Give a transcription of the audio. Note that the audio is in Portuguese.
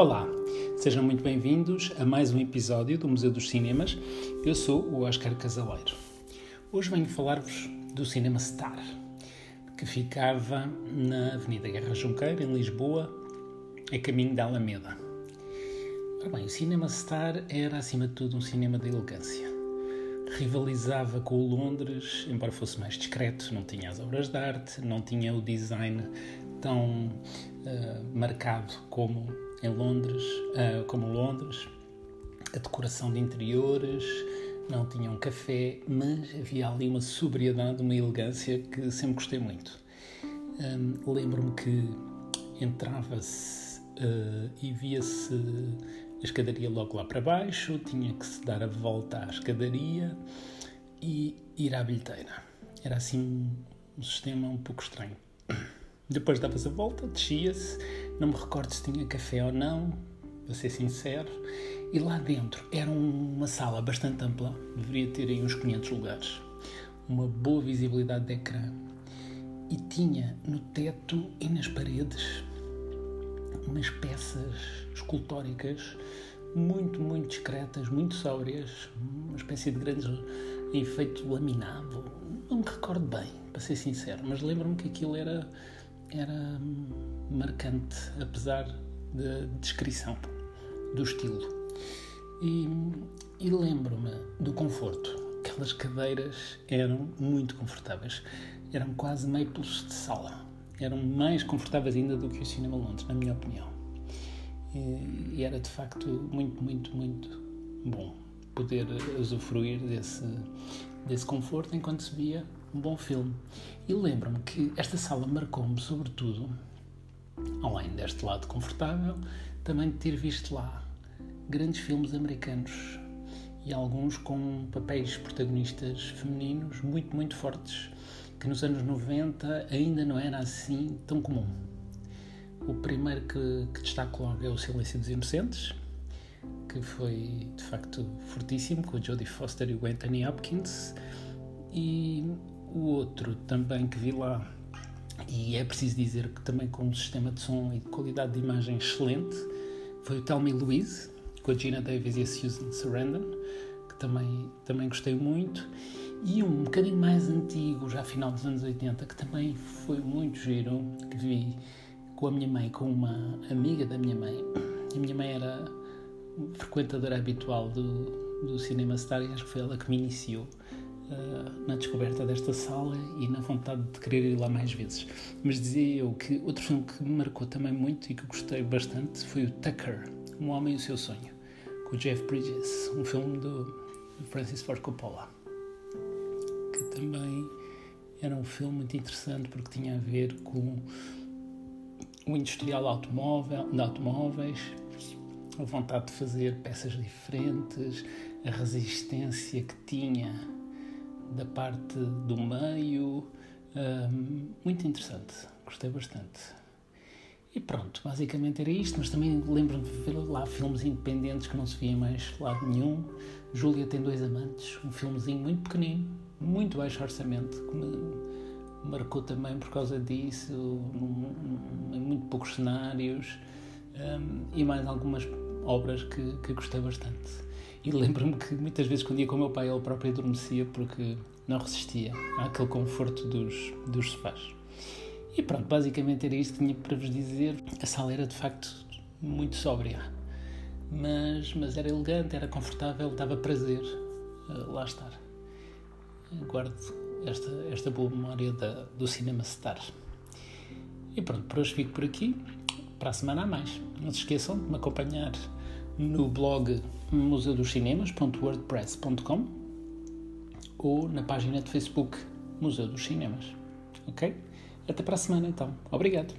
Olá, sejam muito bem-vindos a mais um episódio do Museu dos Cinemas. Eu sou o Oscar Casaleiro. Hoje venho falar-vos do Cinema Star, que ficava na Avenida Guerra Junqueira, em Lisboa, a caminho da Alameda. Ora bem, o Cinema Star era, acima de tudo, um cinema de elegância. Rivalizava com o Londres, embora fosse mais discreto, não tinha as obras de arte, não tinha o design tão uh, marcado como em Londres, uh, como Londres, a decoração de interiores, não tinha um café, mas havia ali uma sobriedade, uma elegância que sempre gostei muito. Um, Lembro-me que entrava-se uh, e via-se a escadaria logo lá para baixo, tinha que se dar a volta à escadaria e ir à bilheteira. Era assim um sistema um pouco estranho. Depois dava-se a volta, descia-se, não me recordo se tinha café ou não, para ser sincero, e lá dentro era uma sala bastante ampla, deveria ter aí uns 500 lugares, uma boa visibilidade de ecrã, e tinha no teto e nas paredes umas peças escultóricas muito, muito discretas, muito sóbrias, uma espécie de grande efeito laminado. Não me recordo bem, para ser sincero, mas lembro-me que aquilo era era marcante, apesar da descrição do estilo. E, e lembro-me do conforto. Aquelas cadeiras eram muito confortáveis, eram quase maples de sala. Eram mais confortáveis ainda do que o Cinema Londres, na minha opinião. E, e era de facto muito, muito, muito bom poder usufruir desse, desse conforto enquanto se via um bom filme. E lembro-me que esta sala marcou-me, sobretudo, além deste lado confortável, também de ter visto lá grandes filmes americanos e alguns com papéis protagonistas femininos muito, muito fortes, que nos anos 90 ainda não era assim tão comum. O primeiro que, que destaco logo é O Silêncio dos Inocentes, que foi de facto fortíssimo, com a Jodie Foster e o Anthony Hopkins. E o outro também que vi lá, e é preciso dizer que também com um sistema de som e de qualidade de imagem excelente, foi o Tell Me Louise, com a Gina Davis e a Susan Sarandon, que também, também gostei muito. E um bocadinho mais antigo, já final dos anos 80, que também foi muito giro, que vi com a minha mãe, com uma amiga da minha mãe. A minha mãe era frequentadora habitual do, do Cinema Star e acho que foi ela que me iniciou uh, na descoberta desta sala e na vontade de querer ir lá mais vezes. Mas dizia eu que outro filme que me marcou também muito e que gostei bastante foi o Tucker, Um Homem e o Seu Sonho, com o Jeff Bridges, um filme do Francis Ford Coppola, que também era um filme muito interessante porque tinha a ver com o industrial automóvel, de automóveis, a vontade de fazer peças diferentes, a resistência que tinha da parte do meio. Muito interessante, gostei bastante. E pronto, basicamente era isto, mas também lembro-me de ver lá filmes independentes que não se via mais lado nenhum. Júlia tem dois amantes, um filmezinho muito pequenino, muito baixo orçamento, que me marcou também por causa disso, em muito poucos cenários e mais algumas obras que, que gostei bastante. E lembro-me que muitas vezes, quando ia com o meu pai, ele próprio adormecia porque não resistia àquele conforto dos, dos sofás. E pronto, basicamente era isto que tinha para vos dizer. A sala era de facto muito sóbria, mas, mas era elegante, era confortável, dava prazer uh, lá estar. Guardo esta, esta boa memória da, do Cinema Star. E pronto, por hoje fico por aqui. Para a semana a mais. Não se esqueçam de me acompanhar no blog museudoscinemas.wordpress.com ou na página de Facebook Museu dos Cinemas. Ok? Até para a semana então. Obrigado.